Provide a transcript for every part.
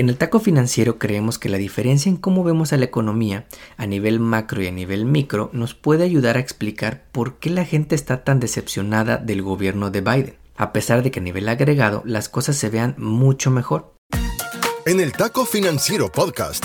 En el taco financiero creemos que la diferencia en cómo vemos a la economía a nivel macro y a nivel micro nos puede ayudar a explicar por qué la gente está tan decepcionada del gobierno de Biden, a pesar de que a nivel agregado las cosas se vean mucho mejor. En el Taco Financiero Podcast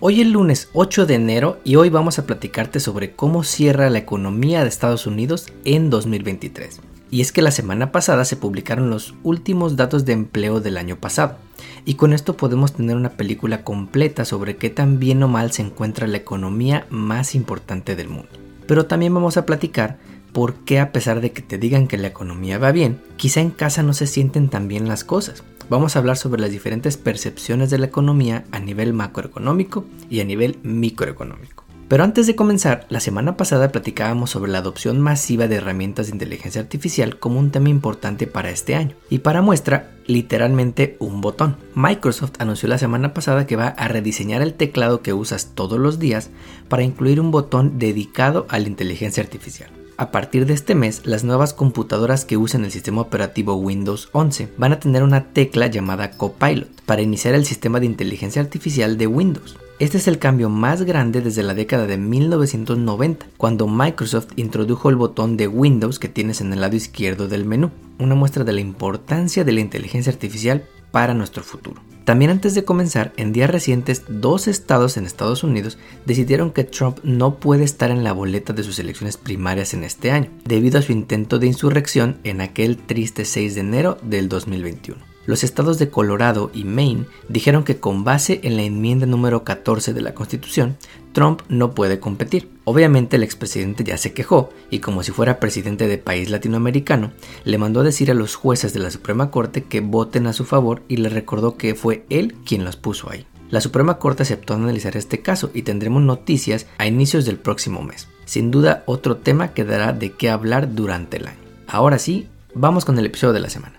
Hoy es lunes 8 de enero y hoy vamos a platicarte sobre cómo cierra la economía de Estados Unidos en 2023. Y es que la semana pasada se publicaron los últimos datos de empleo del año pasado, y con esto podemos tener una película completa sobre qué tan bien o mal se encuentra la economía más importante del mundo. Pero también vamos a platicar por qué a pesar de que te digan que la economía va bien, quizá en casa no se sienten tan bien las cosas vamos a hablar sobre las diferentes percepciones de la economía a nivel macroeconómico y a nivel microeconómico. Pero antes de comenzar, la semana pasada platicábamos sobre la adopción masiva de herramientas de inteligencia artificial como un tema importante para este año. Y para muestra, literalmente un botón. Microsoft anunció la semana pasada que va a rediseñar el teclado que usas todos los días para incluir un botón dedicado a la inteligencia artificial. A partir de este mes, las nuevas computadoras que usan el sistema operativo Windows 11 van a tener una tecla llamada Copilot para iniciar el sistema de inteligencia artificial de Windows. Este es el cambio más grande desde la década de 1990, cuando Microsoft introdujo el botón de Windows que tienes en el lado izquierdo del menú, una muestra de la importancia de la inteligencia artificial para nuestro futuro. También antes de comenzar, en días recientes, dos estados en Estados Unidos decidieron que Trump no puede estar en la boleta de sus elecciones primarias en este año, debido a su intento de insurrección en aquel triste 6 de enero del 2021 los estados de Colorado y Maine dijeron que con base en la enmienda número 14 de la Constitución, Trump no puede competir. Obviamente el expresidente ya se quejó y como si fuera presidente de país latinoamericano, le mandó a decir a los jueces de la Suprema Corte que voten a su favor y le recordó que fue él quien los puso ahí. La Suprema Corte aceptó analizar este caso y tendremos noticias a inicios del próximo mes. Sin duda otro tema que dará de qué hablar durante el año. Ahora sí, vamos con el episodio de la semana.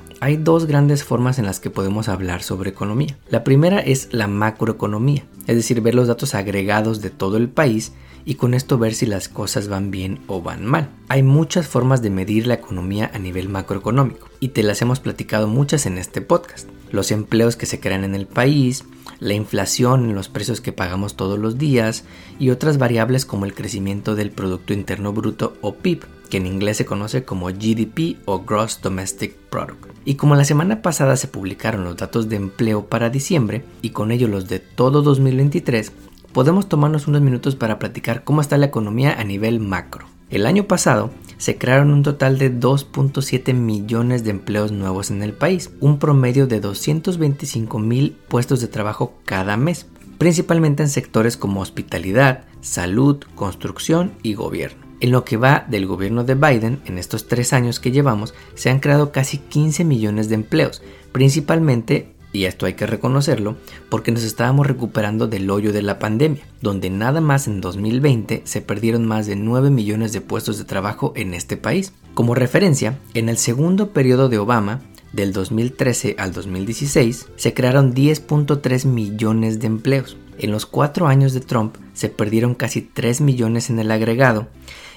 hay dos grandes formas en las que podemos hablar sobre economía. La primera es la macroeconomía, es decir, ver los datos agregados de todo el país y con esto ver si las cosas van bien o van mal. Hay muchas formas de medir la economía a nivel macroeconómico y te las hemos platicado muchas en este podcast. Los empleos que se crean en el país, la inflación en los precios que pagamos todos los días y otras variables como el crecimiento del Producto Interno Bruto o PIB, que en inglés se conoce como GDP o Gross Domestic Product. Y como la semana pasada se publicaron los datos de empleo para diciembre y con ello los de todo 2023, podemos tomarnos unos minutos para platicar cómo está la economía a nivel macro. El año pasado se crearon un total de 2.7 millones de empleos nuevos en el país, un promedio de 225 mil puestos de trabajo cada mes, principalmente en sectores como hospitalidad, salud, construcción y gobierno. En lo que va del gobierno de Biden, en estos tres años que llevamos, se han creado casi 15 millones de empleos, principalmente, y esto hay que reconocerlo, porque nos estábamos recuperando del hoyo de la pandemia, donde nada más en 2020 se perdieron más de 9 millones de puestos de trabajo en este país. Como referencia, en el segundo periodo de Obama, del 2013 al 2016, se crearon 10.3 millones de empleos En los cuatro años de Trump se perdieron casi 3 millones en el agregado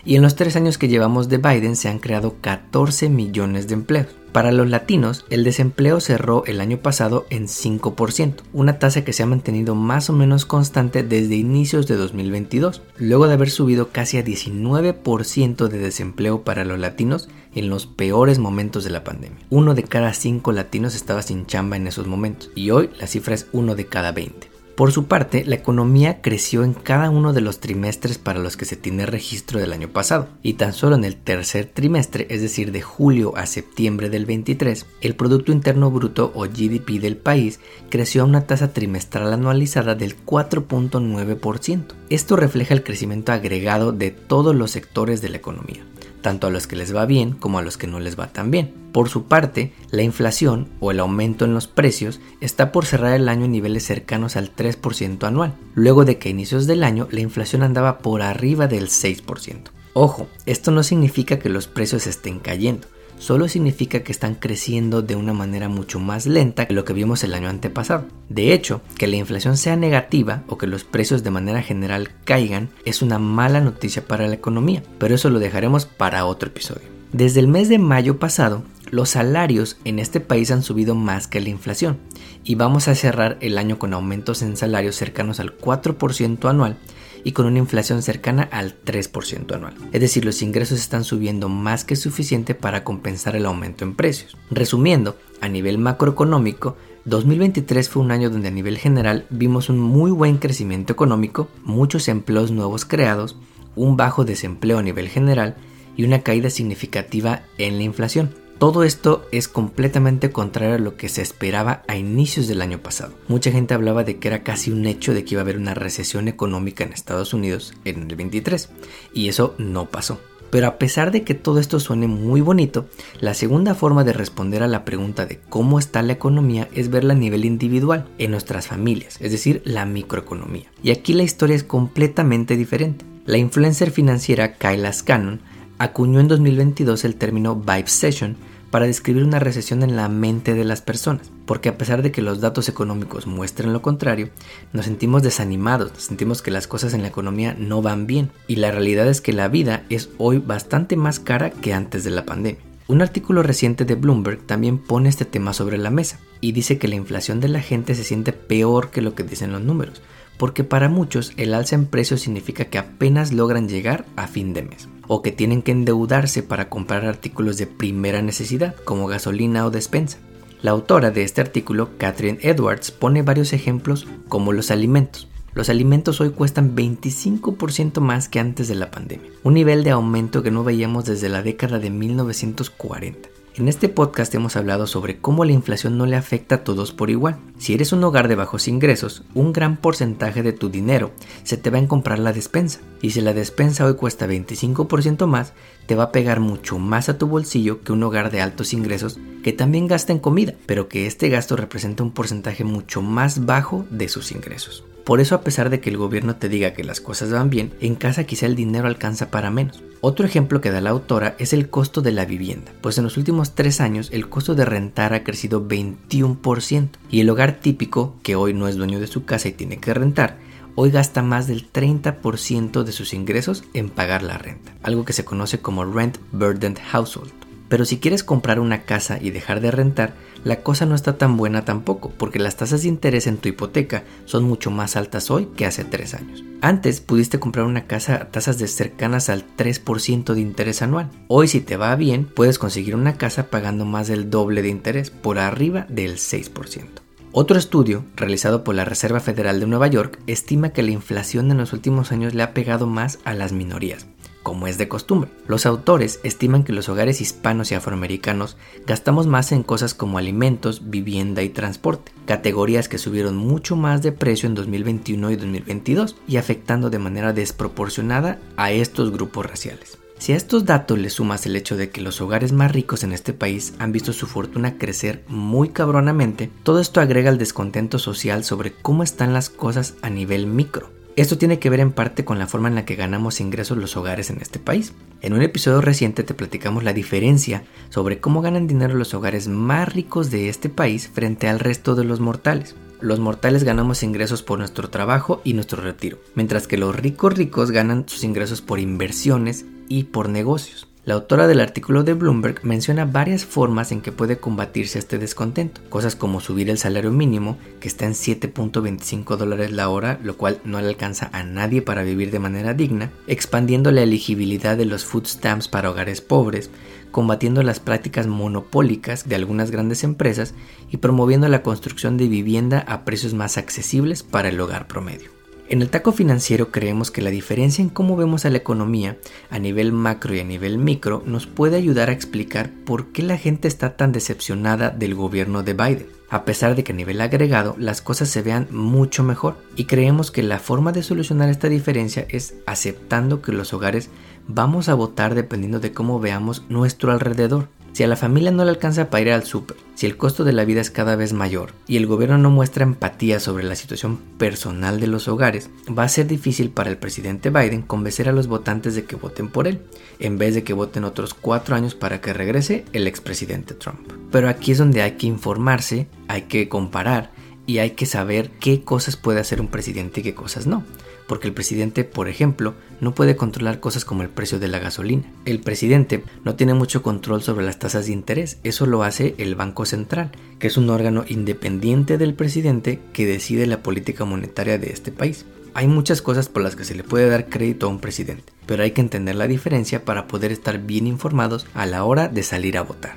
y en los tres años que llevamos de Biden se han creado 14 millones de empleos. Para los latinos, el desempleo cerró el año pasado en 5%, una tasa que se ha mantenido más o menos constante desde inicios de 2022, luego de haber subido casi a 19% de desempleo para los latinos en los peores momentos de la pandemia. Uno de cada cinco latinos estaba sin chamba en esos momentos y hoy la cifra es uno de cada 20. Por su parte, la economía creció en cada uno de los trimestres para los que se tiene registro del año pasado, y tan solo en el tercer trimestre, es decir, de julio a septiembre del 23, el Producto Interno Bruto o GDP del país creció a una tasa trimestral anualizada del 4.9%. Esto refleja el crecimiento agregado de todos los sectores de la economía tanto a los que les va bien como a los que no les va tan bien. Por su parte, la inflación o el aumento en los precios está por cerrar el año en niveles cercanos al 3% anual, luego de que a inicios del año la inflación andaba por arriba del 6%. Ojo, esto no significa que los precios estén cayendo, solo significa que están creciendo de una manera mucho más lenta que lo que vimos el año antepasado. De hecho, que la inflación sea negativa o que los precios de manera general caigan es una mala noticia para la economía, pero eso lo dejaremos para otro episodio. Desde el mes de mayo pasado, los salarios en este país han subido más que la inflación y vamos a cerrar el año con aumentos en salarios cercanos al 4% anual y con una inflación cercana al 3% anual. Es decir, los ingresos están subiendo más que suficiente para compensar el aumento en precios. Resumiendo, a nivel macroeconómico, 2023 fue un año donde a nivel general vimos un muy buen crecimiento económico, muchos empleos nuevos creados, un bajo desempleo a nivel general y una caída significativa en la inflación. Todo esto es completamente contrario a lo que se esperaba a inicios del año pasado. Mucha gente hablaba de que era casi un hecho de que iba a haber una recesión económica en Estados Unidos en el 23 y eso no pasó. Pero a pesar de que todo esto suene muy bonito, la segunda forma de responder a la pregunta de cómo está la economía es verla a nivel individual, en nuestras familias, es decir, la microeconomía. Y aquí la historia es completamente diferente. La influencer financiera Kyla Scannon acuñó en 2022 el término Vibe Session para describir una recesión en la mente de las personas, porque a pesar de que los datos económicos muestren lo contrario, nos sentimos desanimados, sentimos que las cosas en la economía no van bien, y la realidad es que la vida es hoy bastante más cara que antes de la pandemia. Un artículo reciente de Bloomberg también pone este tema sobre la mesa y dice que la inflación de la gente se siente peor que lo que dicen los números, porque para muchos el alza en precios significa que apenas logran llegar a fin de mes o que tienen que endeudarse para comprar artículos de primera necesidad como gasolina o despensa. La autora de este artículo, Catherine Edwards, pone varios ejemplos como los alimentos. Los alimentos hoy cuestan 25% más que antes de la pandemia, un nivel de aumento que no veíamos desde la década de 1940. En este podcast hemos hablado sobre cómo la inflación no le afecta a todos por igual. Si eres un hogar de bajos ingresos, un gran porcentaje de tu dinero se te va en comprar la despensa. Y si la despensa hoy cuesta 25% más, te va a pegar mucho más a tu bolsillo que un hogar de altos ingresos que también gasta en comida, pero que este gasto representa un porcentaje mucho más bajo de sus ingresos. Por eso a pesar de que el gobierno te diga que las cosas van bien, en casa quizá el dinero alcanza para menos. Otro ejemplo que da la autora es el costo de la vivienda, pues en los últimos tres años el costo de rentar ha crecido 21% y el hogar típico, que hoy no es dueño de su casa y tiene que rentar, hoy gasta más del 30% de sus ingresos en pagar la renta, algo que se conoce como Rent Burdened Household. Pero si quieres comprar una casa y dejar de rentar, la cosa no está tan buena tampoco, porque las tasas de interés en tu hipoteca son mucho más altas hoy que hace tres años. Antes pudiste comprar una casa a tasas de cercanas al 3% de interés anual. Hoy si te va bien, puedes conseguir una casa pagando más del doble de interés, por arriba del 6%. Otro estudio, realizado por la Reserva Federal de Nueva York, estima que la inflación en los últimos años le ha pegado más a las minorías, como es de costumbre. Los autores estiman que los hogares hispanos y afroamericanos gastamos más en cosas como alimentos, vivienda y transporte, categorías que subieron mucho más de precio en 2021 y 2022 y afectando de manera desproporcionada a estos grupos raciales. Si a estos datos le sumas el hecho de que los hogares más ricos en este país han visto su fortuna crecer muy cabronamente, todo esto agrega el descontento social sobre cómo están las cosas a nivel micro. Esto tiene que ver en parte con la forma en la que ganamos ingresos los hogares en este país. En un episodio reciente te platicamos la diferencia sobre cómo ganan dinero los hogares más ricos de este país frente al resto de los mortales. los mortales ganamos ingresos por nuestro trabajo y nuestro retiro, mientras que los ricos ricos ganan sus ingresos por inversiones y por negocios. La autora del artículo de Bloomberg menciona varias formas en que puede combatirse este descontento, cosas como subir el salario mínimo, que está en 7.25 dólares la hora, lo cual no le alcanza a nadie para vivir de manera digna, expandiendo la elegibilidad de los food stamps para hogares pobres, combatiendo las prácticas monopólicas de algunas grandes empresas y promoviendo la construcción de vivienda a precios más accesibles para el hogar promedio. En el taco financiero creemos que la diferencia en cómo vemos a la economía a nivel macro y a nivel micro nos puede ayudar a explicar por qué la gente está tan decepcionada del gobierno de Biden, a pesar de que a nivel agregado las cosas se vean mucho mejor y creemos que la forma de solucionar esta diferencia es aceptando que los hogares vamos a votar dependiendo de cómo veamos nuestro alrededor si a la familia no le alcanza para ir al súper, si el costo de la vida es cada vez mayor y el gobierno no muestra empatía sobre la situación personal de los hogares, va a ser difícil para el presidente Biden convencer a los votantes de que voten por él, en vez de que voten otros cuatro años para que regrese el expresidente Trump. Pero aquí es donde hay que informarse, hay que comparar y hay que saber qué cosas puede hacer un presidente y qué cosas no porque el presidente, por ejemplo, no puede controlar cosas como el precio de la gasolina. El presidente no tiene mucho control sobre las tasas de interés, eso lo hace el Banco Central, que es un órgano independiente del presidente que decide la política monetaria de este país. Hay muchas cosas por las que se le puede dar crédito a un presidente, pero hay que entender la diferencia para poder estar bien informados a la hora de salir a votar.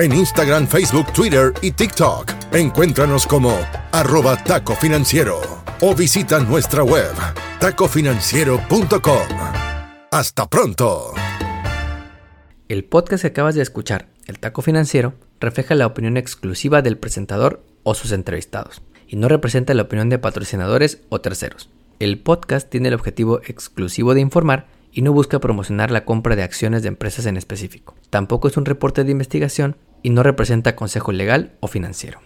En Instagram, Facebook, Twitter y TikTok. Encuéntranos como arroba taco financiero o visita nuestra web tacofinanciero.com. Hasta pronto. El podcast que acabas de escuchar, El Taco Financiero, refleja la opinión exclusiva del presentador o sus entrevistados y no representa la opinión de patrocinadores o terceros. El podcast tiene el objetivo exclusivo de informar y no busca promocionar la compra de acciones de empresas en específico. Tampoco es un reporte de investigación y no representa consejo legal o financiero.